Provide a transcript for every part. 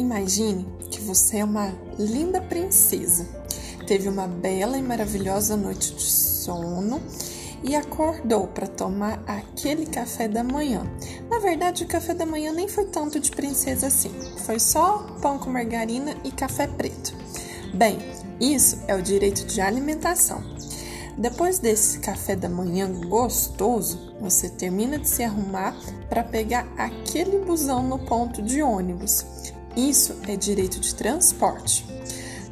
Imagine que você é uma linda princesa. Teve uma bela e maravilhosa noite de sono e acordou para tomar aquele café da manhã. Na verdade, o café da manhã nem foi tanto de princesa assim. Foi só pão com margarina e café preto. Bem, isso é o direito de alimentação. Depois desse café da manhã gostoso, você termina de se arrumar para pegar aquele busão no ponto de ônibus. Isso é direito de transporte.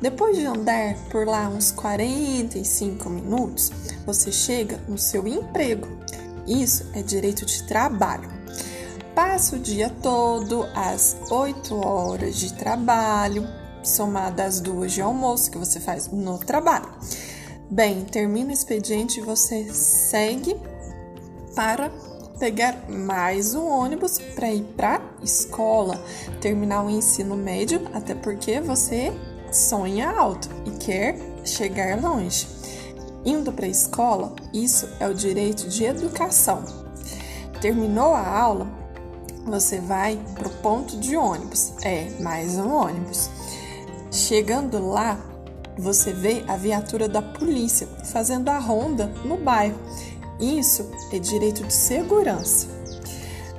Depois de andar por lá uns 45 minutos, você chega no seu emprego. Isso é direito de trabalho. Passa o dia todo, às 8 horas de trabalho, somada às duas de almoço que você faz no trabalho. Bem, termina o expediente e você segue para pegar mais um ônibus para ir para escola, terminar o ensino médio, até porque você sonha alto e quer chegar longe. Indo para a escola, isso é o direito de educação. Terminou a aula, você vai para o ponto de ônibus. É, mais um ônibus. Chegando lá, você vê a viatura da polícia fazendo a ronda no bairro. Isso é direito de segurança.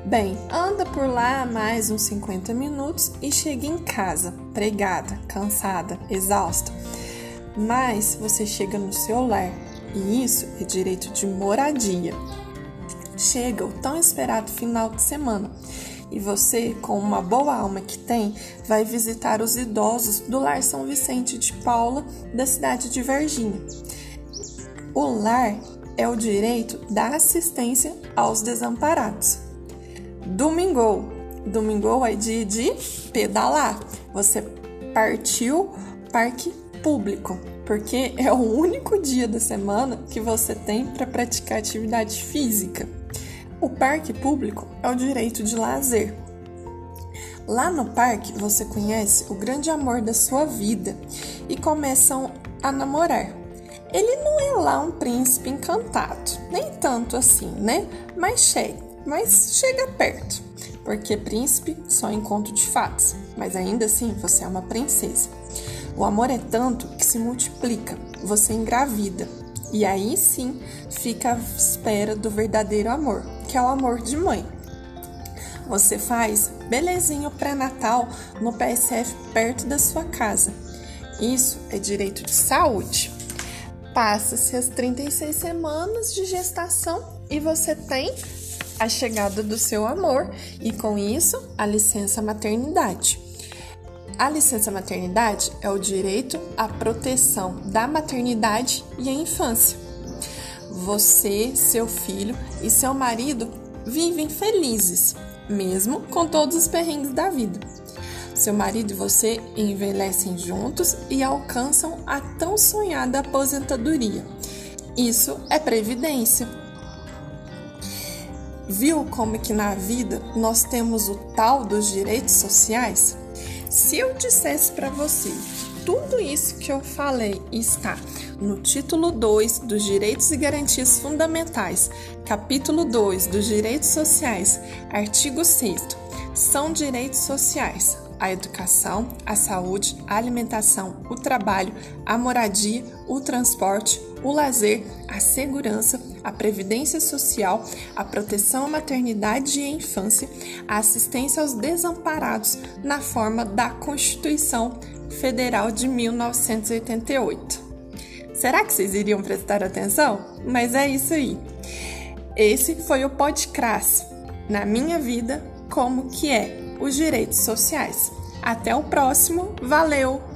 Bem, anda por lá mais uns 50 minutos e chega em casa, pregada, cansada, exausta. Mas você chega no seu lar e isso é direito de moradia. Chega o tão esperado final de semana e você, com uma boa alma que tem, vai visitar os idosos do Lar São Vicente de Paula, da cidade de Varginha. O lar é o direito da assistência aos desamparados. Domingo. Domingo é dia de pedalar. Você partiu parque público, porque é o único dia da semana que você tem para praticar atividade física. O parque público é o direito de lazer. Lá no parque você conhece o grande amor da sua vida e começam a namorar. Ele não é lá um príncipe encantado, nem tanto assim, né? Mas chega, mas chega perto, porque príncipe só encontro de fatos, mas ainda assim você é uma princesa. O amor é tanto que se multiplica, você engravida, e aí sim fica à espera do verdadeiro amor, que é o amor de mãe. Você faz belezinho pré-natal no PSF perto da sua casa. Isso é direito de saúde. Passa-se as 36 semanas de gestação e você tem a chegada do seu amor e com isso a licença maternidade. A licença maternidade é o direito à proteção da maternidade e a infância. Você, seu filho e seu marido vivem felizes, mesmo com todos os perrengues da vida. Seu marido e você envelhecem juntos e alcançam a tão sonhada aposentadoria. Isso é previdência. Viu como que na vida nós temos o tal dos direitos sociais? Se eu dissesse para você tudo isso que eu falei está no título 2 dos Direitos e Garantias Fundamentais, capítulo 2 dos Direitos Sociais, artigo 6 são direitos sociais a educação, a saúde, a alimentação, o trabalho, a moradia, o transporte, o lazer, a segurança, a previdência social, a proteção à maternidade e à infância, a assistência aos desamparados na forma da Constituição Federal de 1988. Será que vocês iriam prestar atenção? Mas é isso aí. Esse foi o podcast Na Minha Vida, Como que é os direitos sociais. Até o próximo, valeu!